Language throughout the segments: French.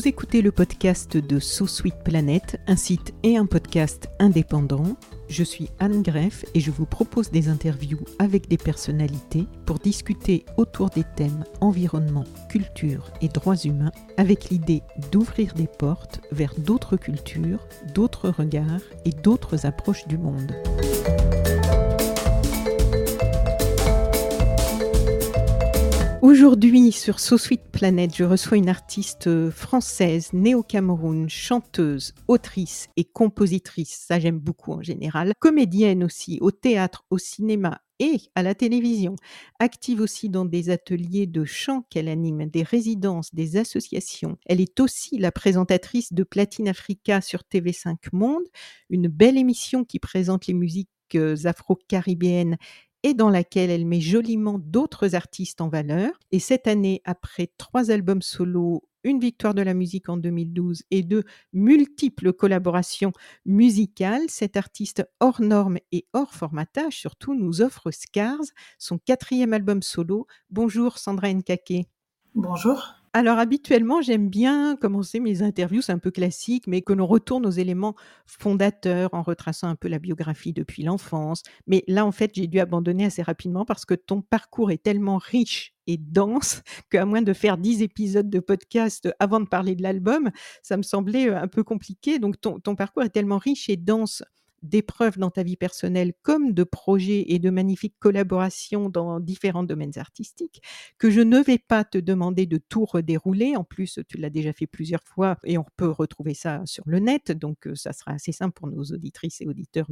Vous écoutez le podcast de So Sweet Planet, un site et un podcast indépendant. Je suis Anne Greff et je vous propose des interviews avec des personnalités pour discuter autour des thèmes environnement, culture et droits humains avec l'idée d'ouvrir des portes vers d'autres cultures, d'autres regards et d'autres approches du monde. Aujourd'hui, sur So Sweet Planet, je reçois une artiste française née au Cameroun, chanteuse, autrice et compositrice. Ça, j'aime beaucoup en général. Comédienne aussi, au théâtre, au cinéma et à la télévision. Active aussi dans des ateliers de chant qu'elle anime, des résidences, des associations. Elle est aussi la présentatrice de Platine Africa sur TV5 Monde, une belle émission qui présente les musiques afro-caribéennes et dans laquelle elle met joliment d'autres artistes en valeur. Et cette année, après trois albums solo, une victoire de la musique en 2012 et de multiples collaborations musicales, cette artiste hors norme et hors formatage surtout nous offre Scars, son quatrième album solo. Bonjour Sandra Nkake. Bonjour. Alors habituellement, j'aime bien commencer mes interviews, c'est un peu classique, mais que l'on retourne aux éléments fondateurs en retraçant un peu la biographie depuis l'enfance. Mais là, en fait, j'ai dû abandonner assez rapidement parce que ton parcours est tellement riche et dense qu'à moins de faire dix épisodes de podcast avant de parler de l'album, ça me semblait un peu compliqué. Donc ton, ton parcours est tellement riche et dense d'épreuves dans ta vie personnelle comme de projets et de magnifiques collaborations dans différents domaines artistiques, que je ne vais pas te demander de tout redérouler. En plus, tu l'as déjà fait plusieurs fois et on peut retrouver ça sur le net, donc ça sera assez simple pour nos auditrices et auditeurs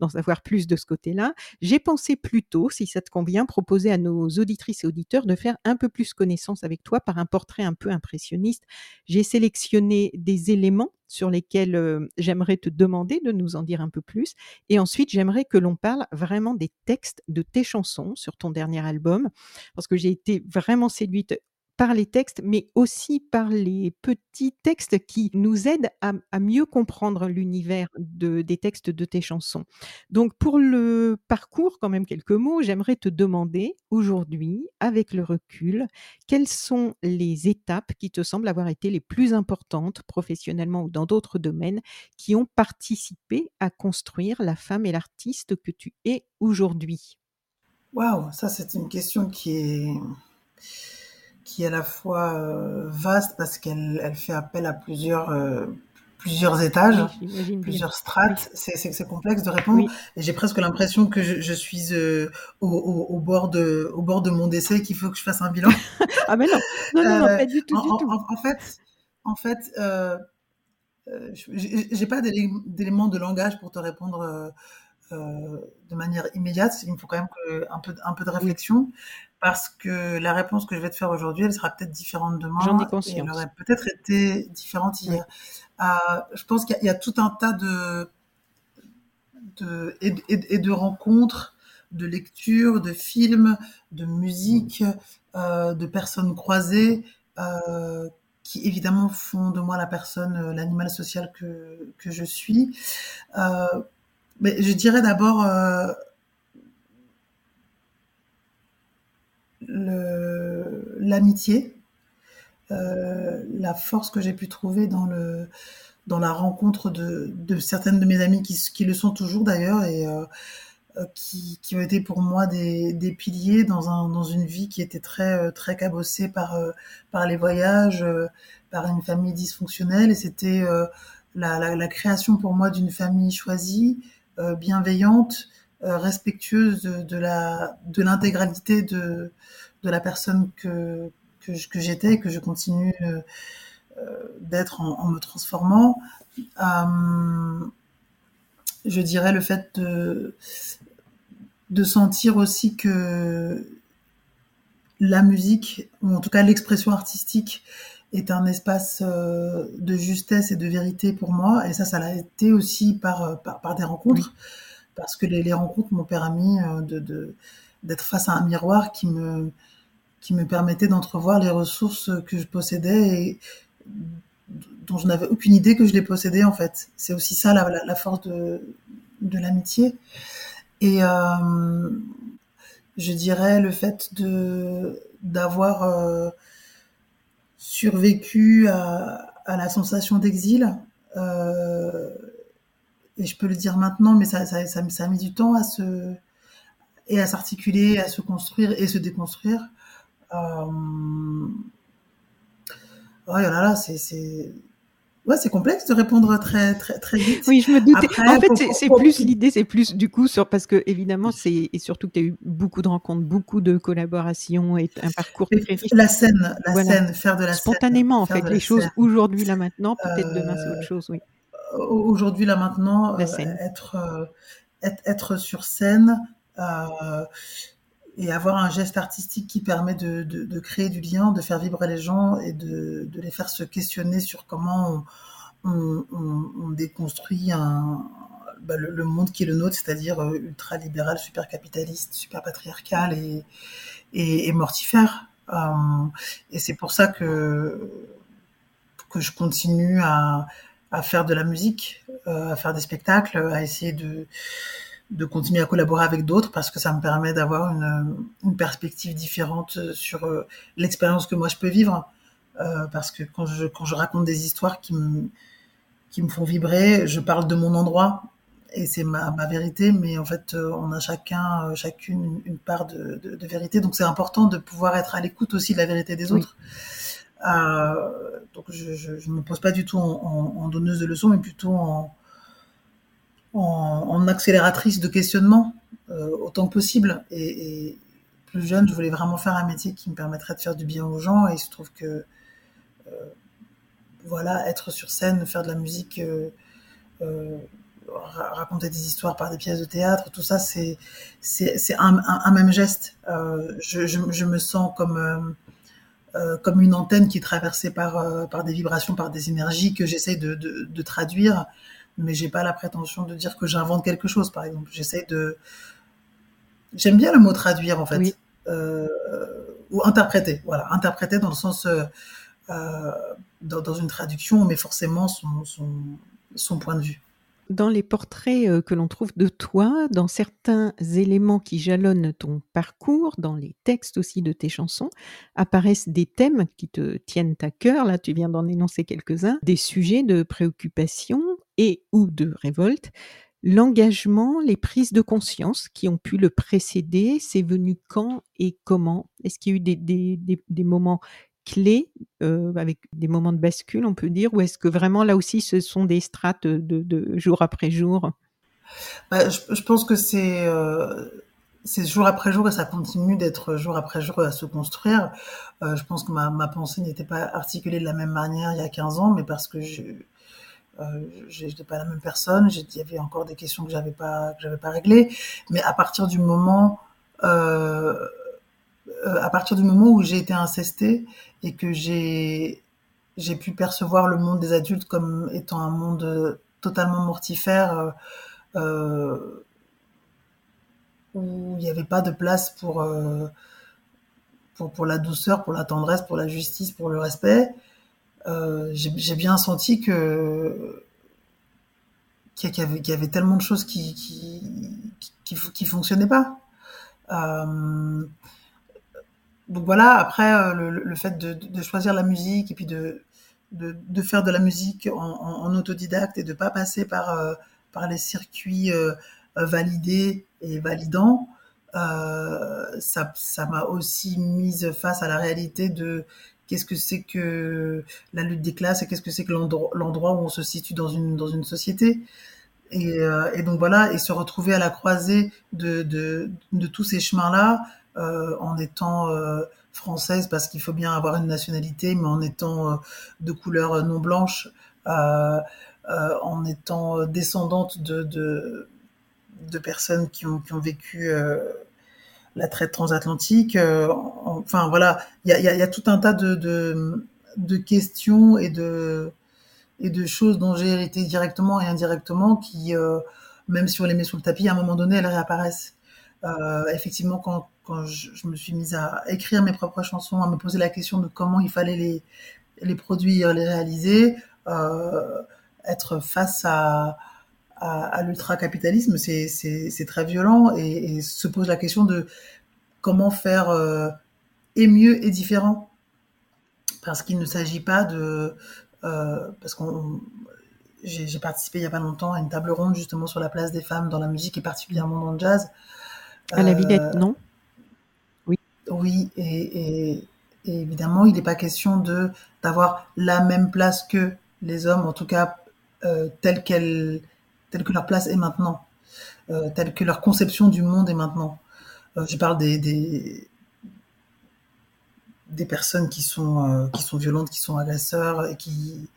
d'en savoir plus de ce côté-là. J'ai pensé plutôt, si ça te convient, proposer à nos auditrices et auditeurs de faire un peu plus connaissance avec toi par un portrait un peu impressionniste. J'ai sélectionné des éléments sur lesquels j'aimerais te demander de nous en dire un peu plus. Et ensuite, j'aimerais que l'on parle vraiment des textes de tes chansons sur ton dernier album, parce que j'ai été vraiment séduite par les textes, mais aussi par les petits textes qui nous aident à, mieux comprendre l'univers de, des textes de tes chansons. Donc pour le parcours, quand même quelques mots, j'aimerais te demander aujourd'hui, avec le recul, quelles sont les étapes qui te semblent avoir été les plus importantes professionnellement ou dans d'autres domaines qui ont participé à construire la femme et l'artiste que tu es aujourd'hui? Waouh, ça c'est une question qui est qui est à la fois euh, vaste parce qu'elle elle fait appel à plusieurs euh, plusieurs étages, plusieurs strates. C'est c'est complexe de répondre. Et j'ai presque l'impression que je, je suis euh, au, au, au, bord de au bord de mon décès qu'il faut que je fasse un bilan. ah mais non, non, non, non pas du tout, du en, tout. En, en, fait, en fait, euh, j'ai pas d'éléments de langage pour te répondre. De manière immédiate, il me faut quand même que, un peu un peu de réflexion parce que la réponse que je vais te faire aujourd'hui, elle sera peut-être différente demain. J'en ai conscience. elle aurait peut-être été différente hier. Euh, je pense qu'il y, y, a tout un tas de, de et, et, et, de rencontres, de lectures, de films, de musique, euh, de personnes croisées euh, qui évidemment font de moi la personne, l'animal social que, que je suis. Mais je dirais d'abord l'amitié, euh, la force que j'ai pu trouver dans le dans la rencontre de, certaines de mes amies qui, le sont toujours d'ailleurs et euh, euh, qui, qui ont été pour moi des, des piliers dans, un, dans une vie qui était très très cabossée par par les voyages, par une famille dysfonctionnelle. Et c'était la, la, création pour moi d'une famille choisie, bienveillante, respectueuse de, la de l'intégralité de de la personne que, que, j'étais et que je continue euh, d'être en, me transformant. Euh, je dirais le fait de, de sentir aussi que la musique, ou en tout cas l'expression artistique, est un espace euh, de justesse et de vérité pour moi. Et ça, ça l'a été aussi par, par, des rencontres. Parce que les, rencontres m'ont permis euh, de, d'être face à un miroir qui me qui me permettait d'entrevoir les ressources que je possédais et dont je n'avais aucune idée que je les possédais en fait. C'est aussi ça la, la, force de, de l'amitié. Et euh, je dirais le fait de d'avoir euh, survécu à, à la sensation d'exil. Et je peux le dire maintenant, mais ça, ça, ça, ça, a mis du temps à se et à s'articuler, à se construire et se déconstruire. Euh, ouais, là, là, c'est Ouais, c'est complexe de répondre très très très vite. Oui, je me doutais. Après, en fait, c'est plus l'idée, c'est plus du coup sur parce que évidemment, c'est et surtout que tu as eu beaucoup de rencontres, beaucoup de collaborations et un parcours très riche. La scène, la voilà. scène, faire de la spontanément scène, en fait les choses aujourd'hui là maintenant, peut-être euh, demain c'est autre chose, oui. Aujourd'hui là maintenant, euh, être, euh, être être sur scène. Euh, et avoir un geste artistique qui permet de, de, de, créer du lien, de faire vibrer les gens et de, de les faire se questionner sur comment on, on, on, on déconstruit un, bah, le, le, monde qui est le nôtre, c'est-à-dire ultra libéral, super capitaliste, super patriarcal et, et, et mortifère. Euh, et c'est pour ça que que je continue à, à faire de la musique, euh, à faire des spectacles, à essayer de de continuer à collaborer avec d'autres parce que ça me permet d'avoir une, une, perspective différente sur euh, l'expérience que moi je peux vivre. Euh, parce que quand je, quand je raconte des histoires qui me, qui me font vibrer, je parle de mon endroit et c'est ma, ma vérité, mais en fait, euh, on a chacun, chacune une, part de, de, de, vérité. Donc c'est important de pouvoir être à l'écoute aussi de la vérité des autres. Oui. Donc je, je me pose pas du tout en, donneuse de leçons, mais plutôt en, en, accélératrice de questionnement euh, autant que possible. Et, plus jeune, je voulais vraiment faire un métier qui me permettrait de faire du bien aux gens. Et il se trouve que, euh, voilà, être sur scène, faire de la musique, euh, euh raconter des histoires par des pièces de théâtre, tout ça, c'est un, même geste. Euh, je, me sens comme euh, comme une antenne qui est traversée par par des vibrations, par des énergies que j'essaie de, de, de, traduire mais j'ai pas la prétention de dire que j'invente quelque chose, par exemple. J'essaie de. J'aime bien le mot traduire, en fait. Oui. Euh, ou interpréter, voilà. Interpréter dans le sens. Euh, euh, dans, dans, une traduction, on met forcément son, son, son point de vue dans les portraits que l'on trouve de toi, dans certains éléments qui jalonnent ton parcours, dans les textes aussi de tes chansons, apparaissent des thèmes qui te tiennent à cœur. Là, tu viens d'en énoncer quelques-uns, des sujets de préoccupation et ou de révolte. L'engagement, les prises de conscience qui ont pu le précéder, c'est venu quand et comment? Est-ce qu'il y a eu des, des moments clés, euh, avec des moments de bascule, on peut dire, ou est-ce que vraiment là aussi ce sont des strates de, jour après jour? Bah, je, pense que c'est euh, c'est jour après jour et ça continue d'être jour après jour à se construire. Euh, je pense que ma, pensée n'était pas articulée de la même manière il y a 15 ans, mais parce que je j'étais pas la même personne, il y avait encore des questions que j'avais pas que pas réglées, mais à partir du moment à partir du moment où j'ai été incestée et que j'ai pu percevoir le monde des adultes comme étant un monde totalement mortifère euh, où il n'y avait pas de place pour, euh, pour pour la douceur, pour la tendresse, pour la justice, pour le respect. Euh, j'ai bien senti que qu'il y, avait, tellement de choses qui qui qui, fonctionnaient pas. Euh, donc voilà, après, euh, le, fait de, choisir la musique et puis de, de, faire de la musique en, autodidacte et de pas passer par, euh, par les circuits euh, validés et validants, euh, ça ça m'a aussi mise face à la réalité de qu'est-ce que c'est que la lutte des classes et qu'est-ce que c'est que l'endroit où on se situe dans une, dans une société. Et, euh, et, donc voilà, et se retrouver à la croisée de, de, de tous ces chemins-là, euh, en étant euh, française parce qu'il faut bien avoir une nationalité, mais en étant euh, de couleur non blanche, en étant descendante de, de, personnes qui ont, qui ont vécu la traite transatlantique. Euh, enfin voilà, il y a, y, a, y a, tout un tas de, de, questions et de, et de choses dont j'ai hérité directement et indirectement qui, euh, même si on les met sous le tapis, à un moment donné, elles réapparaissent. Euh, effectivement, quand, quand je, me suis mise à écrire mes propres chansons, à me poser la question de comment il fallait les, les produire, les réaliser, euh, être face à, à, à l'ultra-capitalisme, c'est très violent et, et, se pose la question de comment faire euh, et mieux et différent. Parce qu'il ne s'agit pas de parce qu'on j'ai participé il y a pas longtemps à une table ronde justement sur la place des femmes dans la musique et particulièrement dans le jazz. À la Villette, non? Oui. Oui, et, et, évidemment, il n'est pas question de d'avoir la même place que les hommes, en tout cas euh, telle qu'elle, telle que leur place est maintenant, euh, telle que leur conception du monde est maintenant. Euh, je parle des, des, des personnes qui sont euh, qui sont violentes, qui sont agresseurs et qui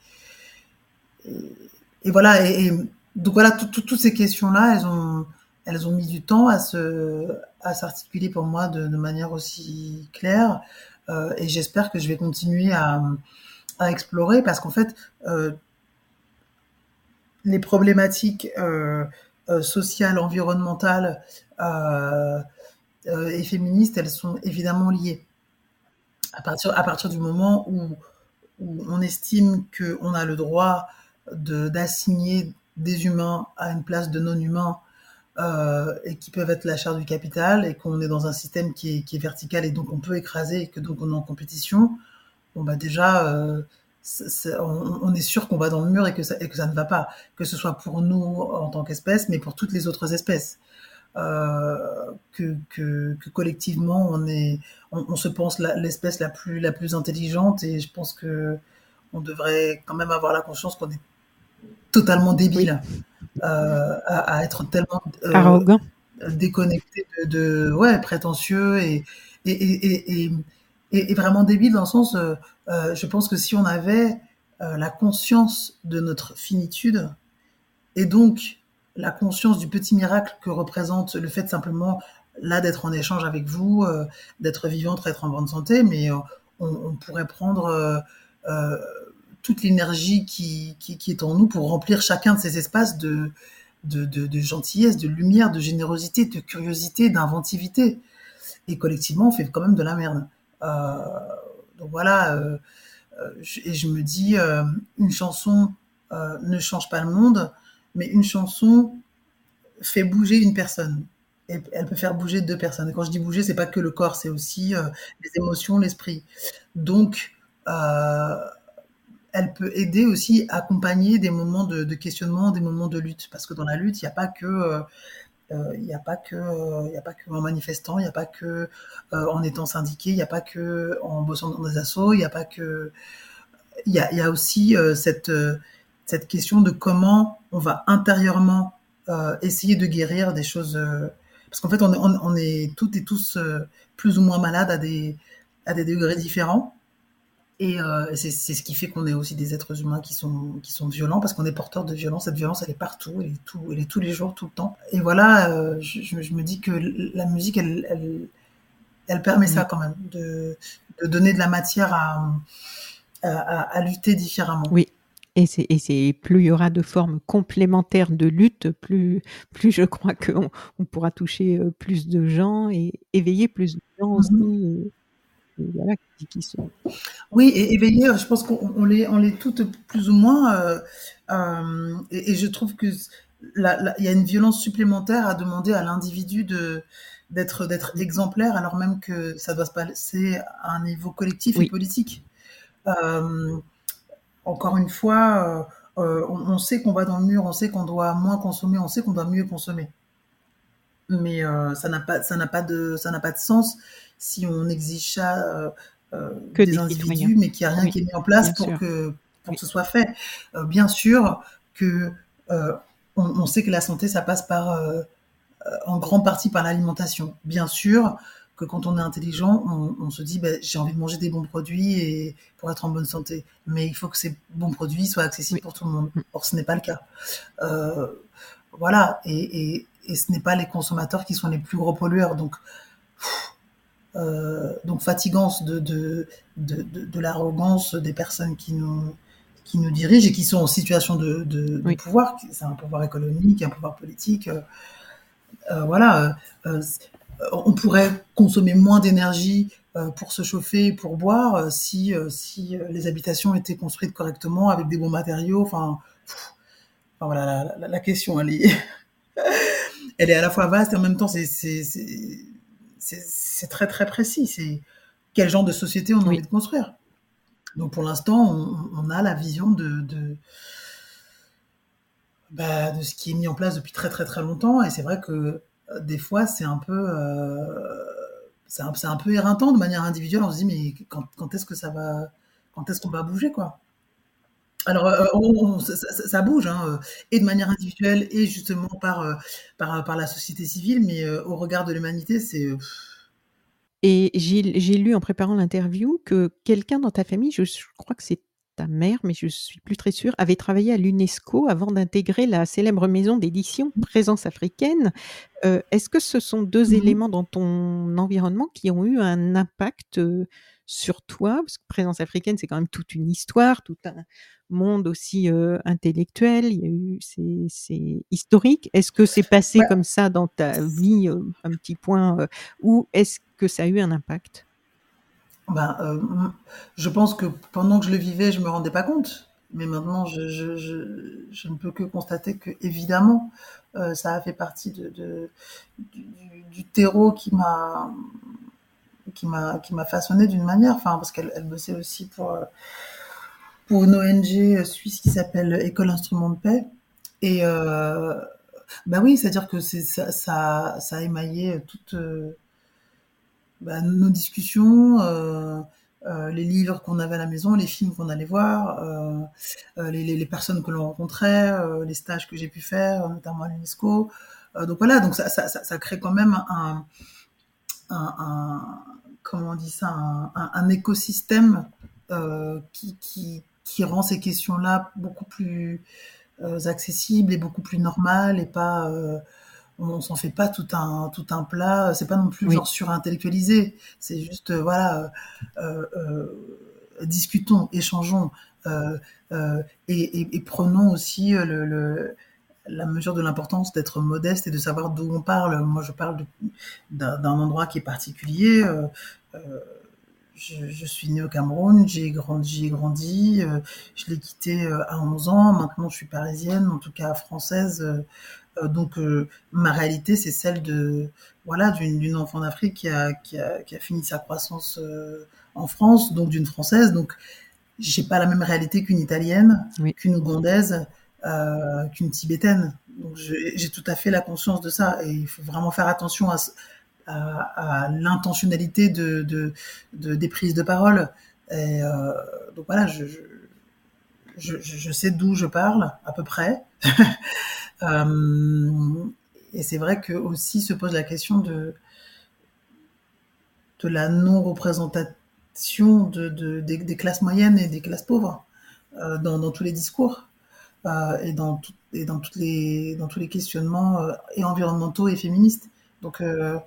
et, voilà. Et, donc voilà, toutes ces questions-là, elles ont elles ont mis du temps à s'articuler pour moi de, manière aussi claire. Euh, et j'espère que je vais continuer à, explorer parce qu'en fait, euh, les problématiques euh, sociales, environnementales et féministes, elles sont évidemment liées. À partir, du moment où, où on estime qu'on a le droit d'assigner des humains à une place de non-humains euh, et qui peuvent être la chair du capital et qu'on est dans un système qui est, qui est, vertical et donc on peut écraser et que donc on est en compétition, bon bah déjà euh, on, on, est sûr qu'on va dans le mur et que, ça, et que ça ne va pas, que ce soit pour nous en tant qu'espèce, mais pour toutes les autres espèces. Euh, que, que, que, collectivement on est, on, on se pense l'espèce la, la, plus la plus intelligente et je pense que on devrait quand même avoir la conscience qu'on est totalement débile euh, à, à, être tellement euh, arrogant, déconnecté de, de, ouais prétentieux et et, et, et, et, vraiment débile dans le sens, euh, je pense que si on avait la conscience de notre finitude et donc la conscience du petit miracle que représente le fait simplement là d'être en échange avec vous, euh, d'être vivante, d'être en bonne santé, mais on, on, pourrait prendre toute l'énergie qui, qui, qui, est en nous pour remplir chacun de ces espaces de, de, de, de, gentillesse, de lumière, de générosité, de curiosité, d'inventivité. Et collectivement, on fait quand même de la merde. Euh, donc voilà, euh, je, et je me dis, euh, une chanson euh, ne change pas le monde, mais une chanson fait bouger une personne. Et elle peut faire bouger deux personnes. Et quand je dis bouger, c'est pas que le corps, c'est aussi euh, les émotions, l'esprit. Donc, euh, elle peut aider aussi à accompagner des moments de, questionnement, des moments de lutte. Parce que dans la lutte, il n'y a pas que, euh, que, il n'y a pas que en manifestant, il n'y a pas que euh, en étant syndiqué, il n'y a pas que en bossant dans des assos, il n'y a pas que, il y a, aussi euh, cette question de comment on va intérieurement euh, essayer de guérir des choses. parce qu'en fait, on, on est toutes et tous plus ou moins malades à des à des degrés différents. Et euh, c'est ce qui fait qu'on est aussi des êtres humains qui sont, qui sont violents, parce qu'on est porteur de violence. Cette violence, elle est partout, elle est, tout, elle est tous les jours, tout le temps. Et voilà, euh, je, je, me dis que la musique, elle, elle, elle permet ça quand même, de, de donner de la matière à, à, à lutter différemment. Oui. Et c'est, plus il y aura de formes complémentaires de lutte, plus, plus je crois qu'on on pourra toucher euh, plus de gens et éveiller plus de gens aussi. Mm-hmm. Et voilà, qui sont. Oui, et éveillé, je pense qu'on on les, on les toutes plus ou moins. Euh, euh, et, et, je trouve que il y a une violence supplémentaire à demander à l'individu de d'être d'être exemplaire, alors même que ça doit se passer à un niveau collectif oui. et politique. Euh, encore une fois, on, on, sait qu'on va dans le mur, on sait qu'on doit moins consommer, on sait qu'on doit mieux consommer. Mais euh, ça n'a pas ça n'a pas de ça n'a pas de sens si on exige ça euh, euh, que des, des individus, citoyens. mais qu'il n'y a rien oui, qui est mis en place pour que, pour oui. que ce soit fait. Euh, bien sûr que on, on, sait que la santé, ça passe par en grande partie par l'alimentation. Bien sûr que quand on est intelligent, on, on se dit ben, j'ai envie de manger des bons produits et pour être en bonne santé. Mais il faut que ces bons produits soient accessibles oui. pour tout le monde. Or, ce n'est pas le cas. voilà. Et, et, et ce n'est pas les consommateurs qui sont les plus gros pollueurs. Donc, pff, euh, donc fatigance de, de, de, de, de l'arrogance des personnes qui nous, qui nous dirigent et qui sont en situation de, de, oui. de pouvoir. C'est un pouvoir économique, un pouvoir politique. Euh, euh, voilà. Euh, on pourrait consommer moins d'énergie pour se chauffer, pour boire, si, si les habitations étaient construites correctement avec des bons matériaux. Enfin, pff, enfin voilà, la, la, la, question, elle est, elle est à la fois vaste et en même temps, c'est très très précis. C'est quel genre de société on a oui. envie de construire. Donc pour l'instant, on on a la vision de de bah, de ce qui est mis en place depuis très, très, très longtemps et c'est vrai que, heu, des fois, c'est un peu, heu, c'est un un peu éreintant de manière individuelle. On se dit: «Mais quand quand est-ce que ça va quand est-ce qu'on va bouger, quoi?» Alors, heu, on on ça ça ça bouge, hein, heu, et de manière individuelle et justement par, heu, par, par la société civile, mais, au regard de l'humanité, c'est, Et j'ai lu en préparant l'interview que quelqu'un dans ta famille, je je crois que c'est ta mère, mais je suis plus très sûre, avait travaillé à l'UNESCO avant d'intégrer la célèbre maison d'édition Mmh. Présence africaine. Est-ce que ce sont 2 Mmh mh. éléments dans ton environnement qui ont eu un impact, sur toi? Parce que Présence africaine, c'est quand même toute une histoire, tout un monde aussi, intellectuel. Il y a eu c'est c'est historique. Est-ce que c'est passé comme ça dans ta vie, un petit point, ou est-ce que ça a eu un impact? Ben, je pense que pendant que je le vivais, je me rendais pas compte, mais maintenant je je je je ne peux que constater qu'évidemment, heu, ça a fait partie de du du terreau qui m'a qui m'a qui m'a façonné d'une manière, enfin parce qu'elle elle bossait aussi pour, heu pour une ONG suisse qui s'appelle École Instruments de Paix et heu, bah, oui, c'est-à-dire que ça ça ça a émaillé toute, heu bah, nos discussions, heu, les livres qu'on avait à la maison, les films qu'on allait voir, les les personnes que l'on rencontrait, les stages que j'ai pu faire, notamment à l'UNESCO. Donc voilà, donc ça ça ça crée quand même un comment on dit ça? Un un un écosystème, heu, qui qui qui rend ces questions-là beaucoup plus, heu, accessibles et beaucoup plus normales et pas, heu, on s'en fait pas tout un tout un plat, c'est pas non plus Oui. genre surintellectualisé. C'est juste, voilà, discutons, échangeons, et et et prenons aussi, le la mesure de l'importance d'être modeste et de savoir d'où on parle. Moi, je parle d'un endroit qui est particulier, heu heu, je je suis née au Cameroun, j'y ai grand j'y ai grandi, heu, je l'ai quitté, à 11 ans. Maintenant, je suis parisienne, en tout cas française, donc ma réalité, c'est celle de voilà, d'une enfant d'Afrique qui a qui a qui a fini sa croissance, en France, donc d'une française, donc j'ai pas la même réalité qu'une italienne, Oui. qu'une ougandaise, heu, qu'une tibétaine. Donc j'ai tout à fait la conscience de ça et il faut vraiment faire attention à l'intentionnalité de de de des prises de parole et heu, donc voilà, je sais d'où je parle à peu près. Hem, et c'est vrai qu'aussi se pose la question de de la non représentation de de des classes moyennes et des classes pauvres, dans tous les discours, et dans toutes et dans toutes les dans tous les questionnements, heu, et environnementaux et féministes. Donc heu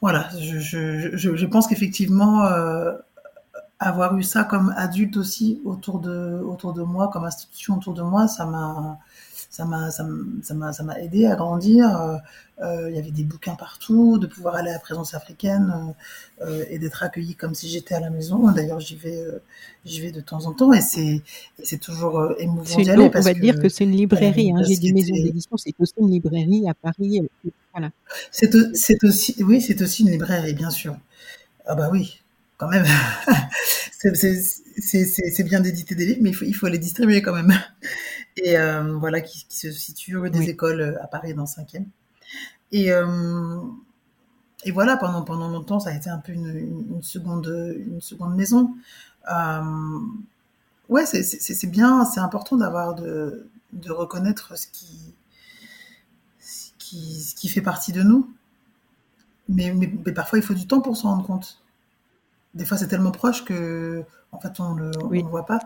voilà, je je je je pense qu'effectivement, avoir eu ça comme adulte aussi autour de autour de moi, comme institution autour de moi, ça m'a ça m'a ça m'a ça m'a aidée à grandir, heu heu, il y avait des bouquins partout, de pouvoir aller à la Présence africaine, heu, et d'être accueillie comme si j'étais à la maison. D'ailleurs, j'y vais, j'y vais de temps en temps et c'est c'est toujours, émouvant d'y aller on on parce va dire que que, c'est une librairie, hein. parce J'ai que dit maison d'édition, c'est aussi une librairie à Paris, voilà. C'est au c'est aussi oui, c'est aussi une librairie, bien sûr. Ah bah oui, quand même. C'est bien d'éditer des livres, mais il faut il faut les distribuer quand même. Et heu, voilà, qui qui se situe rue des Oui. Écoles, heu, à Paris dans le 5e. Et hem, et voilà, pendant pendant longtemps, ça a été un peu une une une seconde, une seconde maison. Hem, ouais, c'est bien, c'est important d'avoir de de reconnaître ce qui ce qui ce qui fait partie de nous. Mais mais mais parfois, il faut du temps pour s'en rendre compte. Des fois, c'est tellement proche qu'en fait, on le Oui. le voit pas.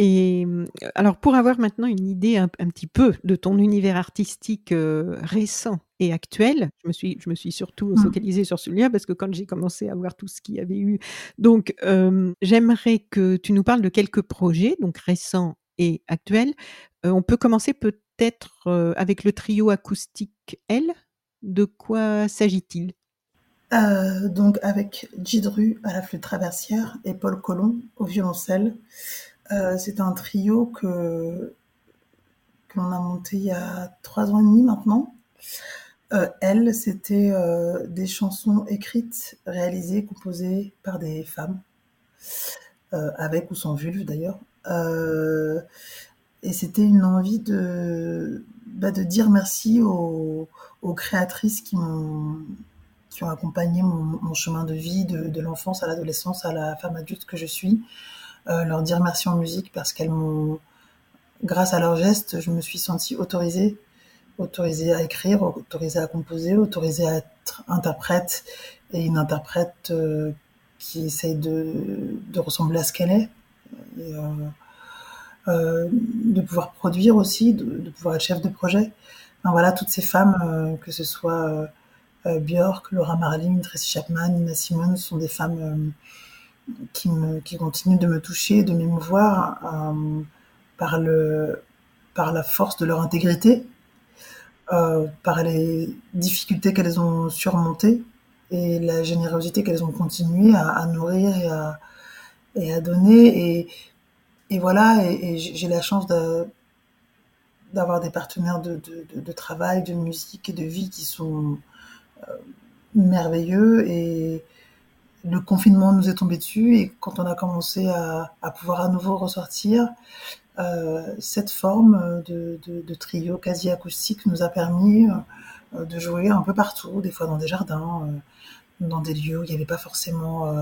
Et mmh, alors pour avoir maintenant une idée un un petit peu de ton univers artistique, heu, récent et actuel, je me suis je me suis surtout Mmh. focalisée sur celui-là parce que quand j'ai commencé à voir tout ce qu'il y avait eu donc hem, j'aimerais que tu nous parles de quelques projets, donc récents et actuels. On peut commencer peut-être, avec le trio acoustique L? De quoi s'agit-il? Donc avec Djidru à la flûte traversière et Paul Colomb au violoncelle. Heu, c'est un trio que qu'on a monté il y a 3 ans et demi maintenant. Heu, L, c'était, heu, des chansons écrites, réalisées, composées par des femmes. avec ou sans vulve d'ailleurs. et c'était une envie de, bah, de dire merci aux, aux créatrices qui m'ont qui ont accompagné mon, chemin de vie de l'enfance à l'adolescence à la femme adulte que je suis. Euh, leur dire merci en musique parce qu'elles m'ont, grâce à leurs gestes, je me suis sentie autorisée, autorisée à écrire, autorisée à composer, autorisée à être interprète et une interprète euh, qui essaye de, de, ressembler à ce qu'elle est. Euh, euh, de pouvoir produire aussi, de, de, pouvoir être chef de projet. Enfin, voilà, toutes ces femmes, euh, que ce soit euh, Björk, Laura Marling, Tracy Chapman, Nina Simone, sont des femmes qui, me, qui continuent de me toucher, de m'émouvoir euh, par, le, par la force de leur intégrité, euh, par les difficultés qu'elles ont surmontées et la générosité qu'elles ont continué à, à, nourrir et à, et à donner. Et, et voilà, et, j'ai la chance d'avoir des partenaires de, de, de, de, travail, de musique et de vie qui sont euh, merveilleux et, le confinement nous est tombé dessus et quand on a commencé à, pouvoir à nouveau ressortir, euh, cette forme de, trio quasi acoustique nous a permis euh, de jouer un peu partout, des fois dans des jardins, euh, dans des lieux où il n'y avait pas forcément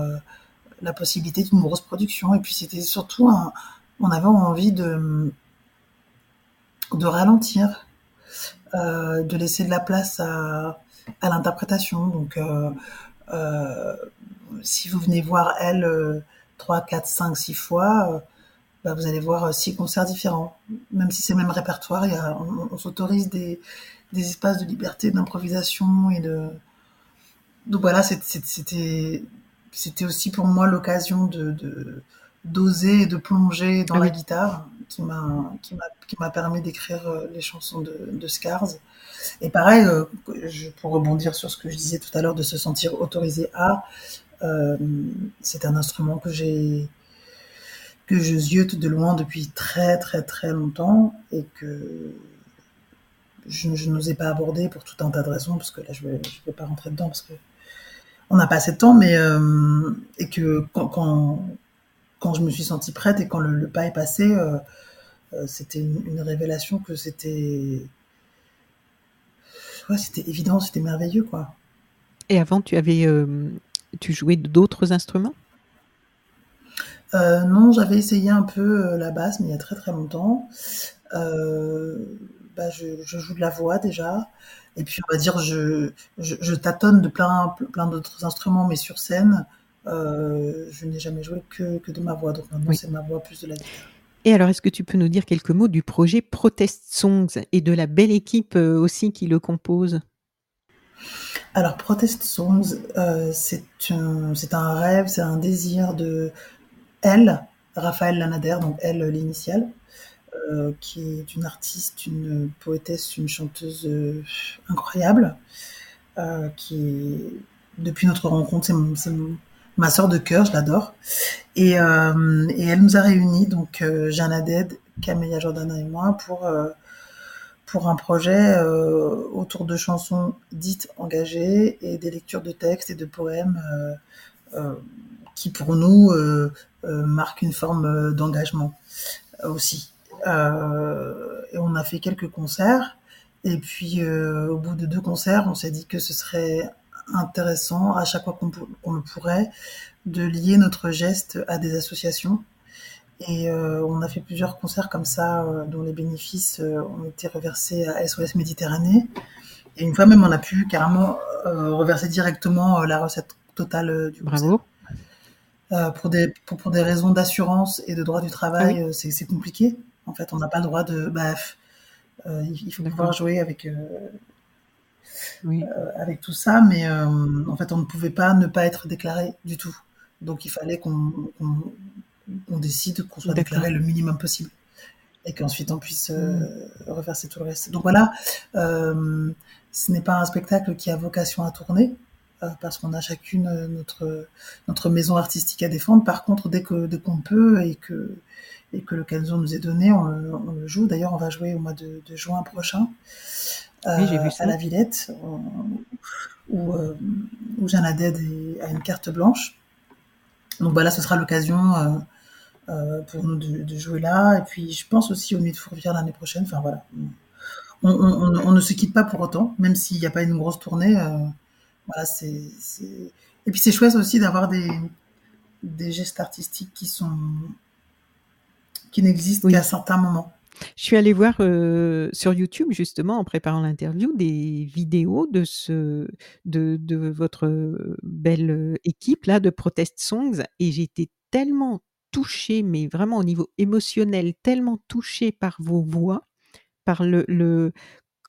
la possibilité d'une grosse production. Et puis c'était surtout un, on avait envie de, de ralentir, de laisser de la place à, à l'interprétation. Donc si vous venez voir elle euh, 3, 4, 5, 6 fois, euh, bah, vous allez voir six concerts différents. Même si c'est le même répertoire, il y a, on, on s'autorise des, des, espaces de liberté, d'improvisation et de. Donc voilà, c'était c'était aussi pour moi l'occasion de d'oser et de plonger dans oui. la guitare qui m'a qui m'a qui m'a permis d'écrire euh, les chansons de, de Scars. Et pareil, euh, pour rebondir sur ce que je disais tout à l'heure de se sentir autorisé à, euh, c'est un instrument que j'ai que je ziote de loin depuis très très très longtemps et que je, je n'osais pas aborder pour tout un tas de raisons parce que là je je vais pas rentrer dedans parce que on n'a pas assez de temps mais euh, et que quand, quand, quand je me suis sentie prête et quand le, pas est passé euh, euh c'était une, une, révélation que c'était ouais, c'était évident c'était merveilleux quoi et avant tu avais euh, tu jouais d'autres instruments? Euh, non, j'avais essayé un peu euh, la basse, mais il y a très très longtemps. Bah, je, je, joue de la voix déjà, et puis on va dire je, je, je tâtonne de plein plein d'autres instruments, mais sur scène, euh, je n'ai jamais joué que, que, de ma voix. Donc maintenant oui. c'est ma voix plus de la guitare. Et alors, est-ce que tu peux nous dire quelques mots du projet Protest Songs et de la belle équipe aussi qui le compose? Alors, Protest Songs, euh, c'est un, rêve, c'est un désir de elle, Raphaël Lanader, donc elle l'initiale, euh, qui est une artiste, une poétesse, une chanteuse euh, incroyable, qui depuis notre rencontre, c'est ma sœur de cœur, je l'adore. Et, elle nous a réunis, donc Jeanne Aded, Camélia Jordana et moi, pour pour un projet euh, autour de chansons dites engagées et des lectures de textes et de poèmes euh, euh, qui pour nous marquent une forme d'engagement aussi. et on a fait quelques concerts et puis au bout de deux concerts, on s'est dit que ce serait intéressant à chaque fois qu'on qu le pourrait de lier notre geste à des associations et euh, on a fait plusieurs concerts comme ça, euh, dont les bénéfices euh, ont été reversés à SOS Méditerranée. Et une fois même, on a pu carrément reverser directement la recette totale du Bravo. concert. pour, des, pour, pour, des raisons d'assurance et de droit du travail, ah oui. c'est compliqué. En fait, on n'a pas le droit de... Bref, il faut pouvoir jouer avec... Oui. avec tout ça, mais en fait, on ne pouvait pas ne pas être déclaré du tout. Donc, il fallait qu'on qu on décide qu'on soit déclaré le minimum possible et qu'ensuite on puisse euh, mmh. reverser tout le reste. Donc voilà, euh, ce n'est pas un spectacle qui a vocation à tourner euh, parce qu'on a chacune notre notre maison artistique à défendre. Par contre, dès que dès qu'on peut et que et que l'occasion nous est donnée, on, on, le joue. D'ailleurs, on va jouer au mois de, de juin prochain oui, vu ça. à la Villette où où Jeanne Aded a une carte blanche. Donc voilà, ce sera l'occasion euh, pour nous de, de, jouer là. Et puis, je pense aussi au Nuit de Fourvière l'année prochaine. Enfin, voilà. On, on, on, ne se quitte pas pour autant, même s'il n'y a pas une grosse tournée. Euh, voilà, c'est, Et puis, c'est chouette aussi d'avoir des, des gestes artistiques qui sont qui n'existent oui. qu'à certains moments. Je suis allée voir euh, sur YouTube justement en préparant l'interview des vidéos de ce de, de votre belle équipe là de Protest Songs et j'étais tellement touchée mais vraiment au niveau émotionnel tellement touchée par vos voix par le,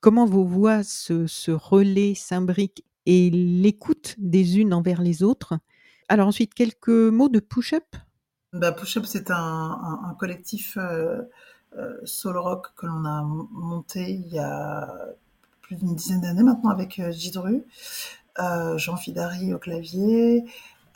comment vos voix se, se relaient s'imbriquent et l'écoute des unes envers les autres. Alors ensuite quelques mots de push-up? Bah, push-up c'est un, collectif euh, euh, soul rock que l'on a monté il y a plus d'une dizaine d'années maintenant avec euh, Gidru, euh, Jean Fidari au clavier,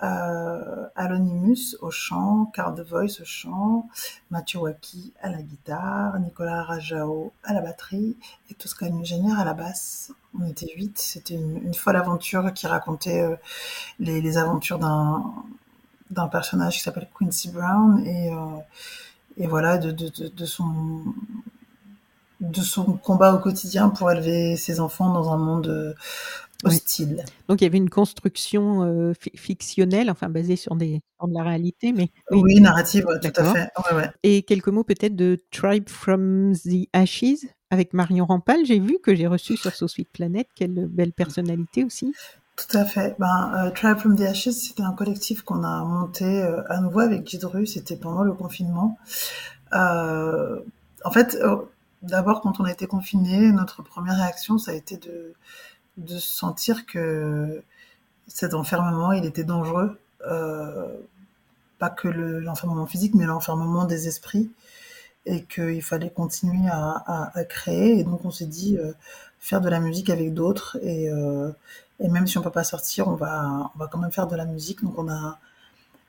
euh, Alonimus au chant, Carl de Voice au chant, Mathieu Waki à la guitare, Nicolas Rajao à la batterie et Tosca Ingénieur à la basse. On était huit, c'était une, folle aventure qui racontait euh, les, aventures d'un d'un personnage qui s'appelle Quincy Brown et euh, voilà de, son de son combat au quotidien pour élever ses enfants dans un monde hostile. Donc il y avait une construction euh, fictionnelle, enfin basée sur, des, sur de la réalité, mais oui, narrative, ouais, tout à fait. Ouais. Et quelques mots peut-être de Tribe from the Ashes avec Marion Rampal. J'ai vu que j'ai reçu sur So Sweet Planet. Quelle belle personnalité aussi. Tout à fait. Ben, euh, Tribe from the Ashes, c'était un collectif qu'on a monté euh, à nouveau avec Gidru. C'était pendant le confinement. En fait, euh, d'abord, quand on a été confiné, notre première réaction, ça a été de, de sentir que cet enfermement, il était dangereux. Euh, pas que l'enfermement physique, mais l'enfermement des esprits. Et qu'il fallait continuer à, créer. Et donc, on s'est dit, faire de la musique avec d'autres et, euh, et même si on peut pas sortir, on va, on va quand même faire de la musique. Donc on a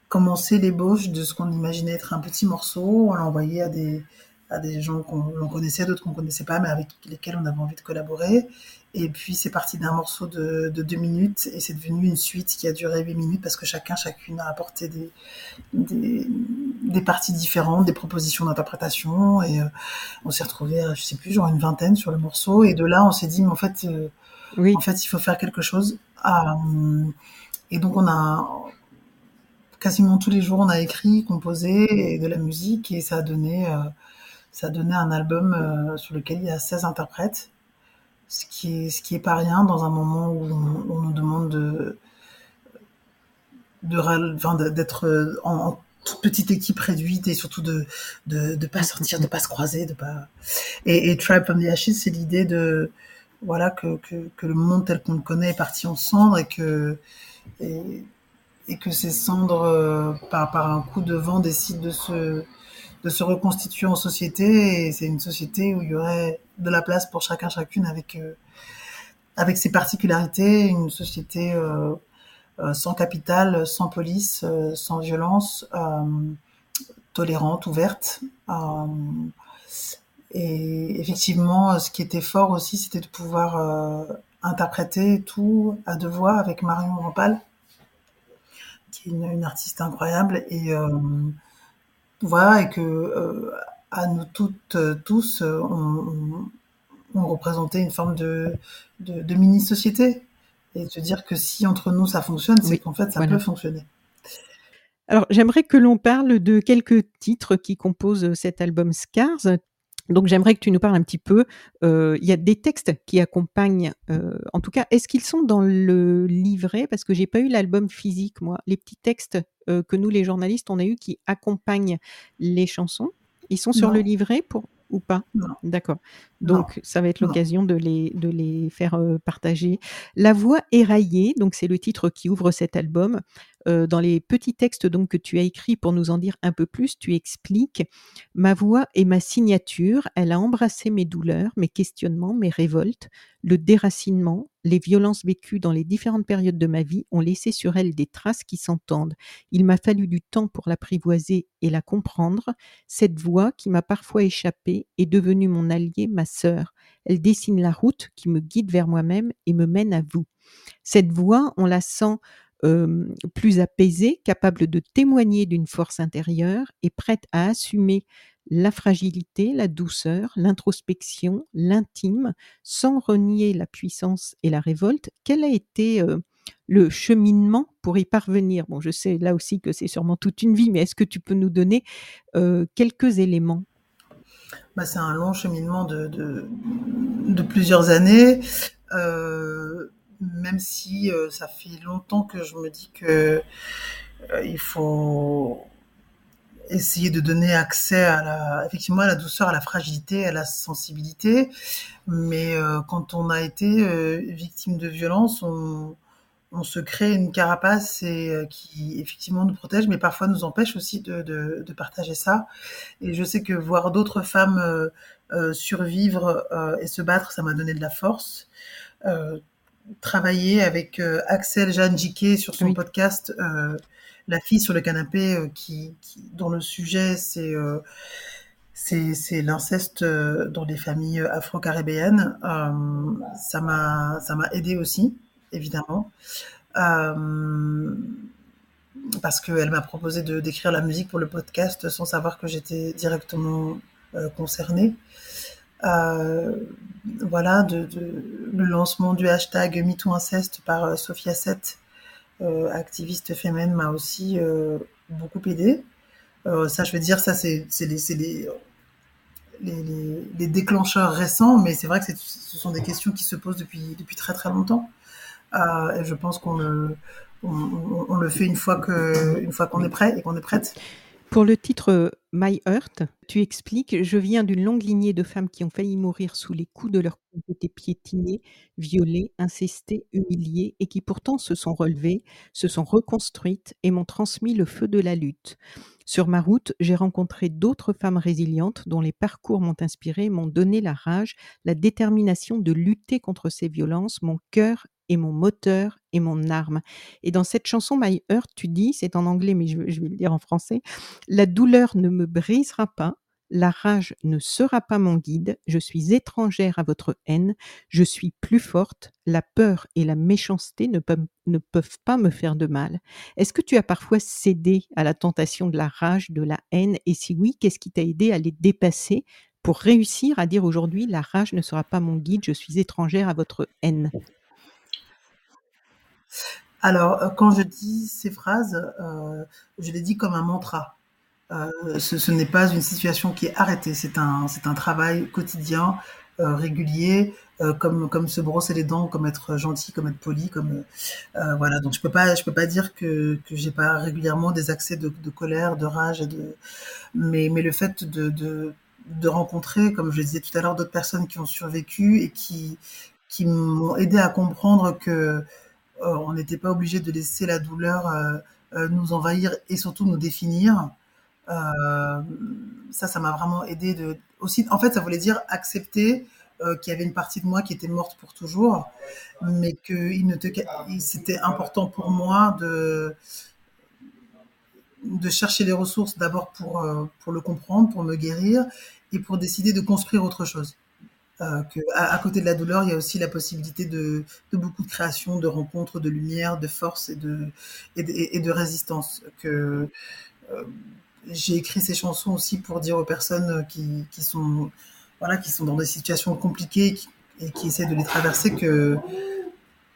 commencé l'ébauche de ce qu'on imaginait être un petit morceau. On l'a envoyé à des, à des gens qu'on connaissait, d'autres qu'on connaissait pas, mais avec lesquels on avait envie de collaborer. Et puis c'est parti d'un morceau de, de, deux minutes et c'est devenu une suite qui a duré huit minutes parce que chacun, chacune a apporté des, des, des parties différentes, des propositions d'interprétation et euh, on s'est retrouvé, je sais plus, genre une vingtaine sur le morceau et de là on s'est dit mais en fait, euh, oui. en fait il faut faire quelque chose. Euh, et donc on a quasiment tous les jours on a écrit, composé et de la musique et ça a donné euh, ça a donné un album sur lequel il y a 16 interprètes, ce qui est, ce qui est pas rien dans un moment où on, nous demande de, de, d'être en, en, toute petite équipe réduite et surtout de, de, de pas sortir, de pas se croiser, de pas, et, et Tribe from the Ashes, c'est l'idée de, voilà, que, que, que le monde tel qu'on le connaît est parti en cendres et que, et, et que ces cendres, euh, par, par un coup de vent, décident de se, de se reconstituer en société et c'est une société où il y aurait de la place pour chacun chacune avec euh, avec ses particularités. Une société euh, euh, sans capital sans police sans violence tolérante ouverte. Et effectivement ce qui était fort aussi c'était de pouvoir interpréter tout à deux voix avec Marion Rampal qui est une, une artiste incroyable. Et voilà, et que euh, à nous toutes, tous, on, on, représentait une forme de, de, de mini-société. Et de dire que si entre nous ça fonctionne, c'est oui, qu'en fait ça voilà. peut fonctionner. Alors j'aimerais que l'on parle de quelques titres qui composent cet album Scars. Donc j'aimerais que tu nous parles un petit peu. Euh, il y a des textes qui accompagnent. Euh, en tout cas, est-ce qu'ils sont dans le livret? Parce que j'ai pas eu l'album physique moi. Les petits textes euh, que nous les journalistes on a eu qui accompagnent les chansons. Ils sont sur non. le livret pour ou pas? D'accord. Donc, non. ça va être l'occasion de les, de les faire euh, partager. La voix éraillée, donc c'est le titre qui ouvre cet album. Euh, dans les petits textes donc que tu as écrits pour nous en dire un peu plus, tu expliques ma voix est ma signature. Elle a embrassé mes douleurs, mes questionnements, mes révoltes, le déracinement, les violences vécues dans les différentes périodes de ma vie ont laissé sur elle des traces qui s'entendent. Il m'a fallu du temps pour l'apprivoiser et la comprendre. Cette voix qui m'a parfois échappé est devenue mon allié, ma Elle dessine la route qui me guide vers moi-même et me mène à vous. Cette voix, on la sent plus apaisée, capable de témoigner d'une force intérieure et prête à assumer la fragilité, la douceur, l'introspection, l'intime, sans renier la puissance et la révolte. Quel a été, le cheminement pour y parvenir? Bon, je sais là aussi que c'est sûrement toute une vie, mais est-ce que tu peux nous donner, quelques éléments? Bah, c'est un long cheminement de de de plusieurs années, heu, même si, heu, ça fait longtemps que je me dis que, heu, il faut essayer de donner accès à la effectivement à la douceur, à la fragilité, à la sensibilité. Mais, heu, quand on a été, heu, victime de violence, on on se crée une carapace et heu, qui effectivement nous protège, mais parfois nous empêche aussi de de de partager ça. Et je sais que voir d'autres femmes, heu heu, survivre, et se battre, ça m'a donné de la force. Travailler avec, Axel Jeanne Jiquet sur son Oui. podcast, La fille sur le canapé, qui qui dont le sujet c'est, c'est c'est l'inceste, dans les familles, afro-caribéennes. Ça m'a ça m'a aidée aussi, évidemment. Hem, parce qu'elle m'a proposé de d'écrire la musique pour le podcast sans savoir que j'étais directement, heu, concernée. Heu, voilà, le lancement du hashtag #MeTooInceste par, Sophia 7, heu, activiste féminine, m'a aussi, beaucoup aidée. Ça, je veux dire, ça c'est les déclencheurs récents, mais c'est vrai que ce sont des questions qui se posent depuis très, très longtemps. Je pense qu'on le fait une fois qu'on est prêt et qu'on est prête. Pour le titre, heu, My Heart, tu expliques: «Je viens d'une longue lignée de femmes qui ont failli mourir sous les coups de leurs été piétinées, violées, incestées, et qui pourtant se sont relevées, se sont reconstruites et m'ont transmis le feu de la lutte. Sur ma route, j'ai rencontré d'autres femmes résilientes dont les parcours m'ont inspirée, m'ont donné la rage, la détermination de lutter contre ces violences. Mon cœur est mon moteur et mon arme» et dans cette chanson My Heart, tu dis, c'est en anglais, mais je vais le dire en français: «La douleur ne me brisera pas, la rage ne sera pas mon guide, je suis étrangère à votre haine, je suis plus forte, la peur et la méchanceté ne peuvent pas me faire de mal». Est-ce que tu as parfois cédé à la tentation de la rage, de la haine? Et si oui, qu'est-ce qui t'a aidé à les dépasser pour réussir à dire aujourd'hui: «La rage ne sera pas mon guide, je suis étrangère à votre haine»? Alors, heu, quand je dis ces phrases, heu, je les dis comme un mantra. Heu, ce n'est pas une situation qui est arrêtée, c'est un travail quotidien, régulier, comme se brosser les dents, comme être gentil, comme être poli, comme, voilà, donc je peux pas je peux pas dire que que j'ai pas régulièrement des accès de colère, de rage mais le fait de rencontrer, comme je le disais tout à l'heure, d'autres personnes qui ont survécu et qui m'ont aidé à comprendre que, on n'était pas obligé de laisser la douleur, heu heu, nous envahir et surtout nous définir. Ça, ça m'a vraiment aidé aussi en fait, ça voulait dire accepter, qu'il y avait une partie de moi qui était morte pour toujours, mais il c'était important pour moi de chercher les ressources d'abord pour le comprendre, pour me guérir et pour décider de construire autre chose. Heu, qu'à à côté de la douleur, il y a aussi la possibilité de beaucoup de création, de rencontres, de lumière, de force et de résistance. Que, heu, j'ai écrit ces chansons aussi pour dire aux personnes qui sont voilà, qui sont dans des situations compliquées et qui essaient de les traverser que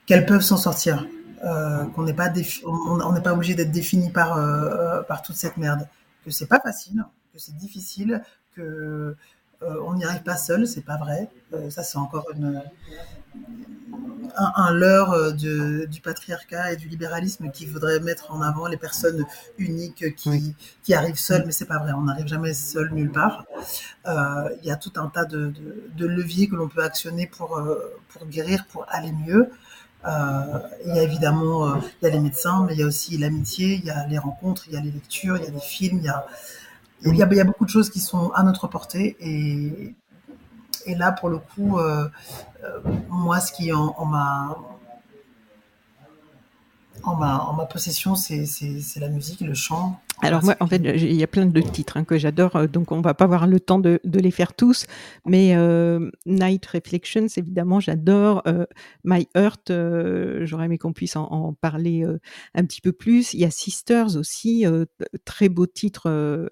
qu'elles peuvent s'en sortir. Heu, qu'on n'est pas obligé d'être défini par, heu, par toute cette merde. Que c'est pas facile, que c'est difficile, que, on n'y arrive pas seul, c'est pas vrai. Heu, ça, c'est encore une un un leurre de du patriarcat et du libéralisme qui voudrait mettre en avant les personnes uniques qui Oui. qui arrivent seules, mais c'est pas vrai, on n'arrive jamais seul nulle part. Il y a tout un tas de de de leviers que l'on peut actionner pour, guérir, pour aller mieux. Il y a évidemment, y a les médecins, mais il y a aussi l'amitié, il y a les rencontres, il y a les lectures, il y a les films, il y a il y a beaucoup de choses qui sont à notre portée et là, pour le coup, heu heu, moi, ce qui en m'a en ma, en ma possession, c'est la musique, le chant. Alors moi, en fait, il y a plein de titres hein, que j'adore, euh, donc on va pas avoir le temps de, de les faire tous, mais euh, Night Reflections, évidemment, j'adore. Euh, My Heart, euh, j'aurais aimé qu'on puisse en, en parler un petit peu plus. Il y a Sisters aussi, très beau titre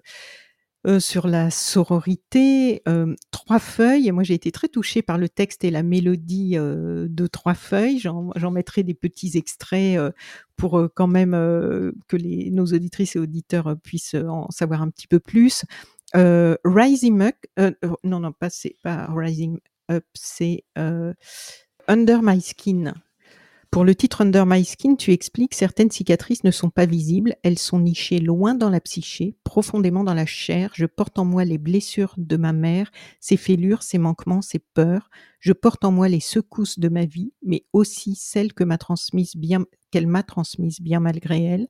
euh, sur la sororité, euh, Trois feuilles. Moi, j'ai été très touchée par le texte et la mélodie euh, de Trois feuilles. J'en mettrai des petits extraits pour quand même que nos auditrices et auditeurs puissent en savoir un petit peu plus. Rising Up, non, non, pas pas Rising Up, c'est Under My Skin. Pour le titre Under My Skin, tu expliques certaines cicatrices ne sont pas visibles, elles sont nichées loin dans la psyché, profondément dans la chair. Je porte en moi les blessures de ma mère, ses fêlures, ses manquements, ses peurs. Je porte en moi les secousses de ma vie, mais aussi celles que m'a transmises bien, qu'elle m'a transmises bien malgré elle.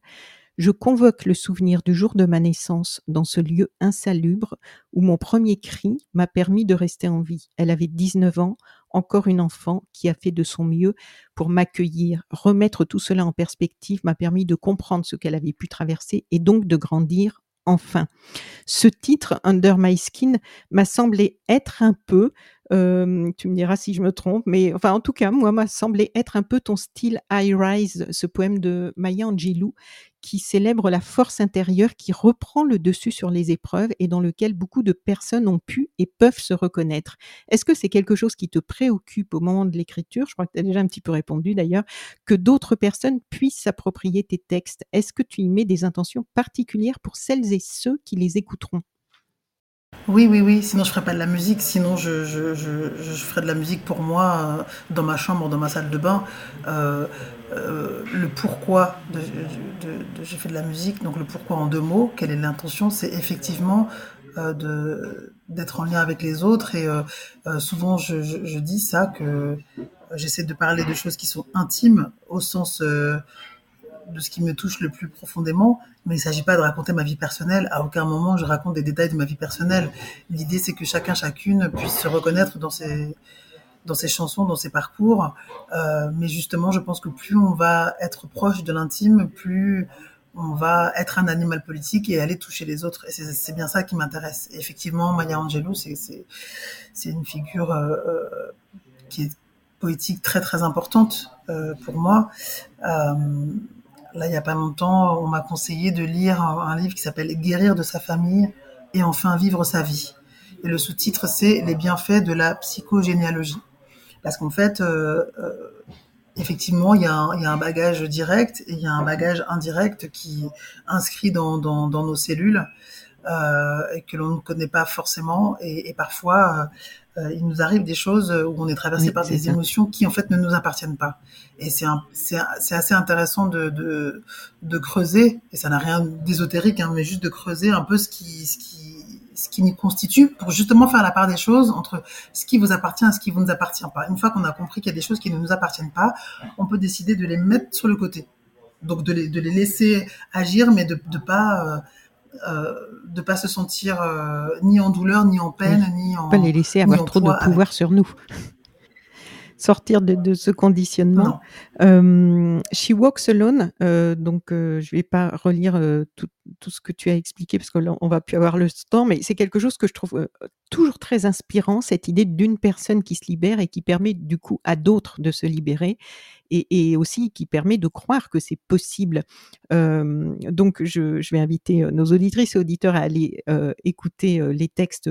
Je convoque le souvenir du jour de ma naissance dans ce lieu insalubre où mon premier cri m'a permis de rester en vie. Elle avait 19 ans, encore une enfant qui a fait de son mieux pour m'accueillir. Remettre tout cela en perspective m'a permis de comprendre ce qu'elle avait pu traverser et donc de grandir enfin. Ce titre, Under My Skin, m'a semblé être un peu, euh, tu me diras si je me trompe, mais enfin en tout cas, moi, m'a semblé être un peu ton style High Rise, ce poème de Maya Angelou, qui célèbre la force intérieure qui reprend le dessus sur les épreuves et dans lequel beaucoup de personnes ont pu et peuvent se reconnaître. Est-ce que c'est quelque chose qui te préoccupe au moment de l'écriture? Je crois que tu as déjà un petit peu répondu d'ailleurs, que d'autres personnes puissent s'approprier tes textes. Est-ce que tu y mets des intentions particulières pour celles et ceux qui les écouteront? Oui, oui, oui, sinon je ferais pas de la musique, sinon je, je, ferais de la musique pour moi euh, dans ma chambre, dans ma salle de bain. Euh, euh, le pourquoi j'ai fait de la musique, donc le pourquoi en deux mots, quelle est l'intention, c'est effectivement d'être en lien avec les autres et souvent je, dis ça que j'essaie de parler de choses qui sont intimes au sens de ce qui me touche le plus profondément, mais il ne s'agit pas de raconter ma vie personnelle. À aucun moment je raconte des détails de ma vie personnelle. L'idée c'est que chacun, chacune puisse se reconnaître dans ses, dans ses chansons, dans ses parcours. Euh, mais justement, je pense que plus on va être proche de l'intime, plus on va être un animal politique et aller toucher les autres. Et c'est bien ça qui m'intéresse. Effectivement, Maya Angelou, c'est une figure euh, euh, qui est poétique très très importante euh, pour moi. Euh, Là, il n'y a pas longtemps, on m'a conseillé de lire un, livre qui s'appelle Guérir de sa famille et enfin vivre sa vie. Et le sous-titre, c'est Les bienfaits de la psychogénéalogie. Parce qu'en fait, euh, euh, effectivement, il y, a un, bagage direct et il y a un bagage indirect qui inscrit dans, nos cellules euh, et que l'on ne connaît pas forcément. Et parfois, euh, il nous arrive des choses où on est traversé oui, par des ça. émotions qui en fait ne nous appartiennent pas. Et c'est assez intéressant de, de, de, creuser, et ça n'a rien d'ésotérique, hein, mais juste de creuser un peu ce qui, ce qui ce qui nous constitue pour justement faire la part des choses entre ce qui vous appartient et ce qui vous nous appartient pas. Une fois qu'on a compris qu'il y a des choses qui ne nous appartiennent pas, on peut décider de les mettre sur le côté. Donc de les, de les laisser agir, mais de ne pas euh, euh, de pas se sentir euh, ni en douleur, ni en peine, oui. ni en pas les laisser avoir trop de pouvoir avec... sur nous. Sortir de, de ce conditionnement. Euh, She Walks Alone, euh, donc euh, je vais pas relire tout, tout, ce que tu as expliqué parce que là on va plus avoir le temps, mais c'est quelque chose que je trouve toujours très inspirant, cette idée d'une personne qui se libère et qui permet du coup à d'autres de se libérer et, et, aussi qui permet de croire que c'est possible. Euh, donc, je, je, vais inviter nos auditrices et auditeurs à aller euh, écouter euh, les textes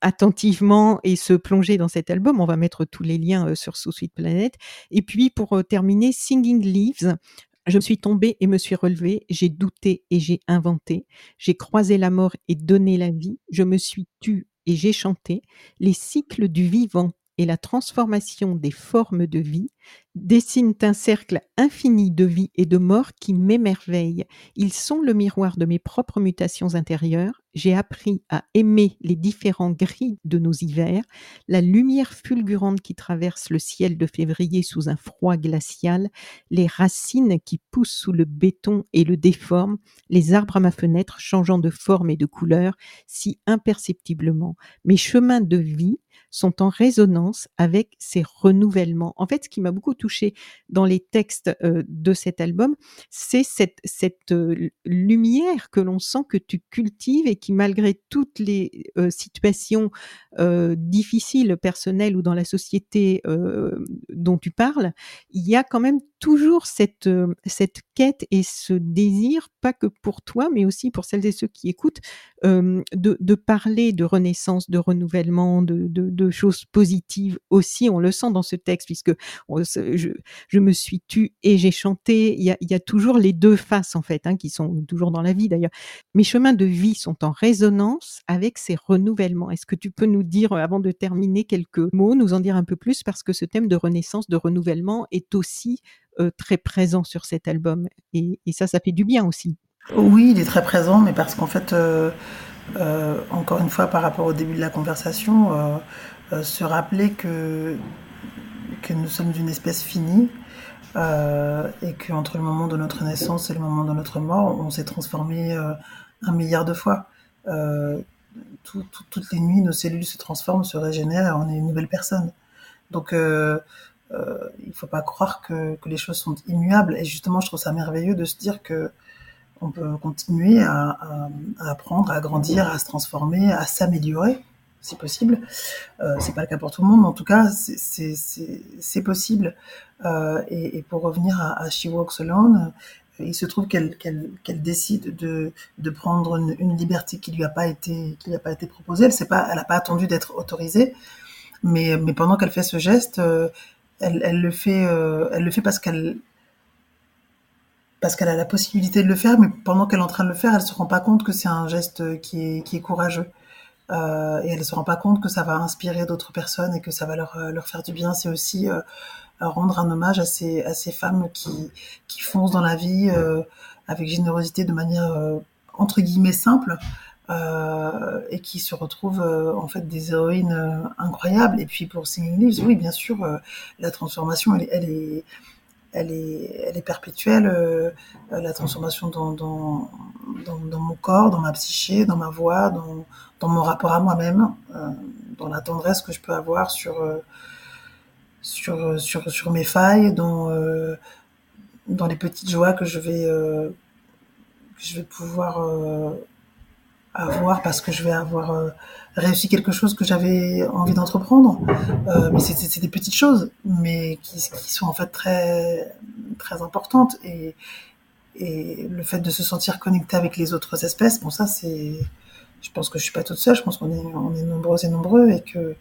attentivement et se plonger dans cet album. On va mettre tous les liens sur Sous Suite Planète. Et puis, pour terminer, Singing Leaves. Je me suis tombée et me suis relevée, j'ai douté et j'ai inventé, j'ai croisé la mort et donné la vie, je me suis tue et j'ai chanté, les cycles du vivant et la transformation des formes de vie dessinent un cercle infini de vie et de mort qui m'émerveille. Ils sont le miroir de mes propres mutations intérieures. J'ai appris à aimer les différents gris de nos hivers, la lumière fulgurante qui traverse le ciel de février sous un froid glacial, les racines qui poussent sous le béton et le déforment, les arbres à ma fenêtre changeant de forme et de couleur si imperceptiblement. Mes chemins de vie sont en résonance avec ces renouvellements. Touché dans les textes, heu, de cet album, c'est cette cette, heu, lumière que l'on sent que tu cultives et qui malgré toutes les, heu, situations, difficiles, personnelles ou dans la société, dont tu parles, il y a quand même toujours cette, cette quête et ce désir, pas que pour toi, mais aussi pour celles et ceux qui écoutent, de de parler de renaissance, de renouvellement, de de choses positives aussi. On le sent dans ce texte puisque on je me suis tue et j'ai chanté. Il y a toujours les 2 faces en fait, hein, qui sont toujours dans la vie d'ailleurs. Mes chemins de vie sont en résonance avec ces renouvellements. Est-ce que tu peux nous dire, avant de terminer, quelques mots, nous en dire un peu plus? Parce que ce thème de renaissance, de renouvellement est aussi, heu, très présent sur cet album et ça, ça fait du bien aussi. Oui, il est très présent, mais parce qu'en fait, heu, encore une fois par rapport au début de la conversation, se rappeler que que nous sommes d'une espèce finie, heu et qu'entre le moment de notre naissance et le moment de notre mort, on s'est heu, 1 000 000 de fois. Heu, tout tout toutes les nuits, nos cellules se transforment, se régénèrent et on est une nouvelle personne. Donc heu heu, il faut pas croire que que les choses sont immuables et justement, je trouve ça merveilleux de se dire qu'on peut continuer à à à apprendre, à grandir, à se transformer, à s'améliorer, si possible. Heu, c'est pas le cas pour tout le monde, mais en tout cas, c'est c'est c'est c'est possible. Heu et et pour revenir à à She Walks Alone, il se trouve qu'elle qu'elle qu'elle décide de de prendre une liberté qui lui a pas été qui lui a pas été proposée. Elle s'est pas pas attendu d'être autorisée, mais mais pendant qu'elle fait ce geste, heu, elle elle le fait, heu, elle le fait parce qu'elle parce qu'elle a la possibilité de le faire, mais pendant qu'elle est en train de le faire, elle se rend pas compte que c'est un geste qui est qui est courageux. Heu et elle se rend pas compte que ça va inspirer d'autres personnes et que ça va leur, heu, leur faire du bien. C'est aussi, heu, rendre un hommage à ces à ces femmes qui qui foncent dans la vie, avec générosité de manière, entre guillemets «simple», et qui se retrouvent, en fait des héroïnes, incroyables et puis pour Singing Leaves, oui, bien sûr, la transformation elle est elle est elle est perpétuelle, heu heu, la transformation dans dans dans mon corps, dans ma psyché, dans ma voix, dans dans mon rapport à moi-même, heu, dans la tendresse que je peux avoir sur, heu, sur, heu, sur sur mes failles, dans, dans les petites joies que je vais, que je vais pouvoir, avoir parce que je vais avoir, heu, réussi quelque chose que j'avais envie d'entreprendre. Heu, mais c'est des petites choses, mais qui qui sont en fait très très importantes et et le fait de se sentir connecté avec les autres espèces, bon ça c'est je pense que je suis pas toute seule, je pense qu'on est on est nombreuses et nombreux et que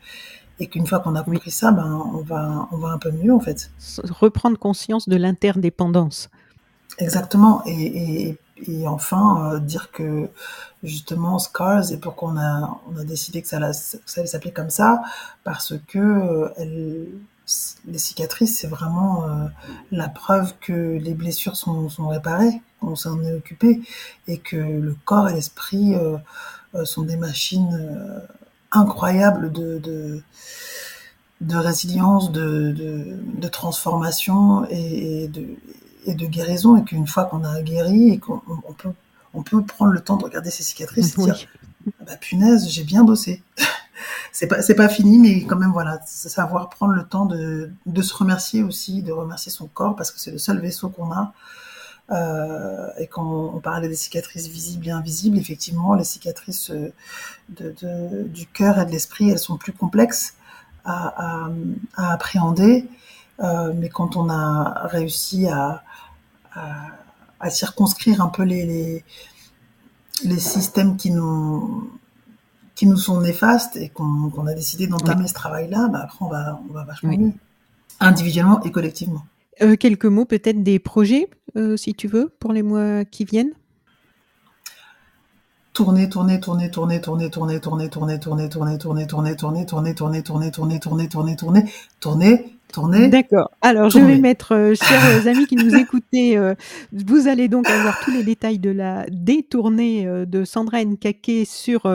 et qu'une fois qu'on a compris ça, ben, on va on va un peu mieux, en fait. Reprendre conscience de l'interdépendance. Exactement et et et enfin, heu, dire que justement Scars et pourquoi on a on a décidé que ça ça allait s'appeler comme ça, parce que, heu, elles c les cicatrices, c'est vraiment, heu, la preuve que les blessures sont sont réparées, qu'on s'en est occupé et que le corps et l'esprit, heu, sont des machines, incroyables de de de résilience, de de de transformation et et de et de guérison et qu'une fois qu'on a guéri et qu'on on on peut on peut prendre le temps de regarder ses cicatrices et dire. «Ah bah, punaise, j'ai bien bossé». C'est pas c'est pas fini, mais quand même, voilà, savoir prendre le temps de de se remercier aussi, de remercier son corps parce que c'est le seul vaisseau qu'on a. Heu et quand on parlait des cicatrices visibles et invisibles, effectivement, les cicatrices, heu, de de du cœur et de l'esprit, elles sont plus complexes à à, à appréhender, heu, mais quand on a réussi à à à circonscrire un peu les les les systèmes qui nous qui nous sont néfastes et qu'on a décidé Oui. d'entamer ce travail-là, bah, après on va on va vachement Oui. mieux, individuellement et collectivement. Quelques mots peut-être des projets, si tu veux, pour les mois qui viennent? Tourner, tourner, tourner, tourner, tourner, tourner, tourner, tourner, tourner, tourner, tourner, tourner, tourner, tourner, tourner, tourner, tourner, tourner, tourner, tourner, tourner, D'accord. Alors je vais mettre, heu, chers, heu, amis qui nous écoutez, heu, vous allez donc avoir tous les détails de la détournée, heu, de Sandra Nkake sur,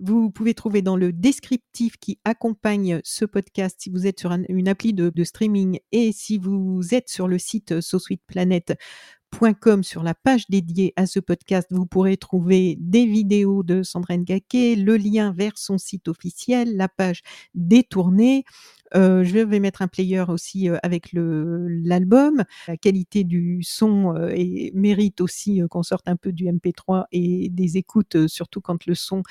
vous pouvez trouver dans le descriptif qui accompagne ce podcast si vous êtes sur un une appli de de streaming et si vous êtes sur le site SoSweetPlanet.com sur la page dédiée à ce podcast, vous pourrez trouver des vidéos de Sandra Nkake, le lien vers son site officiel, la page détournée. Heu, je vais mettre un player aussi, heu, avec l'album. La qualité du son, et mérite aussi, qu'on sorte un peu du MP3 et des écoutes, surtout quand le son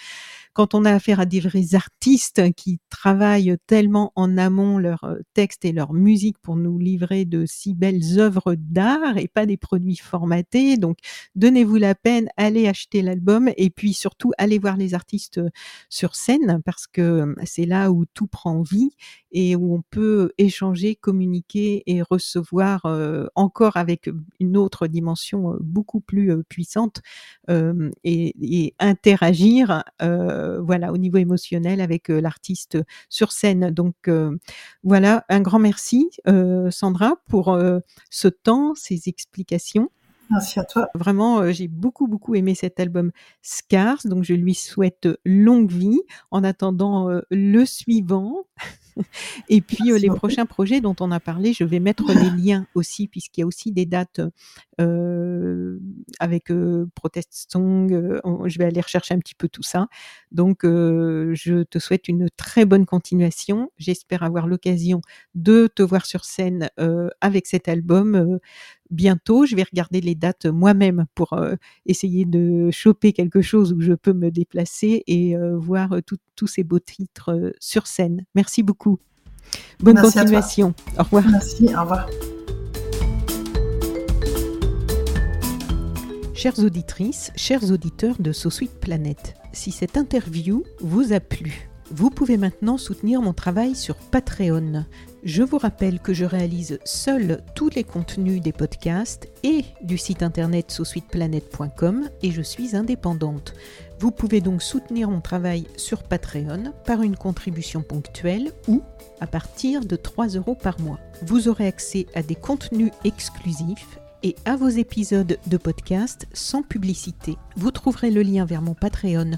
quand on a affaire à des vrais artistes qui travaillent tellement en amont leurs, heu, textes et leur musique pour nous livrer de si belles œuvres d'art et pas des produits formatés. Donc donnez-vous la peine, allez acheter l'album et puis surtout allez voir les artistes, sur scène parce que, c'est là où tout prend vie et où on peut échanger, communiquer et recevoir, heu, encore avec, une autre dimension, heu, beaucoup plus, puissante, et et interagir, voilà, au niveau émotionnel avec, l'artiste, sur scène. Donc voilà, un grand merci, Sandra pour, ce temps, ces explications. Merci à toi. Vraiment, j'ai beaucoup, beaucoup aimé cet album Scars, donc je lui souhaite, longue vie en attendant, le suivant et puis, Merci les prochains projets dont on a parlé, je vais mettre les liens aussi puisqu'il y a aussi des dates, heu, avec, heu, Protest Song, je vais aller rechercher un petit peu tout ça. Donc je te souhaite une très bonne continuation. J'espère avoir l'occasion de te voir sur scène, avec cet album, bientôt. Je vais regarder les dates moi-même pour, heu, essayer de choper quelque chose où je peux me déplacer et heu, voir, heu, tous ces beaux titres, sur scène. Merci beaucoup. Bonne Merci continuation. Au revoir. Merci, au revoir. Chères auditrices, chers auditeurs de So Sweet Planet, si cette interview vous a plu, vous pouvez maintenant soutenir mon travail sur Patreon. Je vous rappelle que je réalise seul tous les contenus des podcasts et du site internet sosweetplanet.com et je suis indépendante. Vous pouvez donc soutenir mon travail sur Patreon par une contribution ponctuelle ou à partir de 3 euros par mois. Vous aurez accès à des contenus exclusifs et à vos épisodes de podcast sans publicité. Vous trouverez le lien vers mon Patreon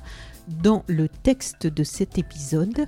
dans le texte de cet épisode.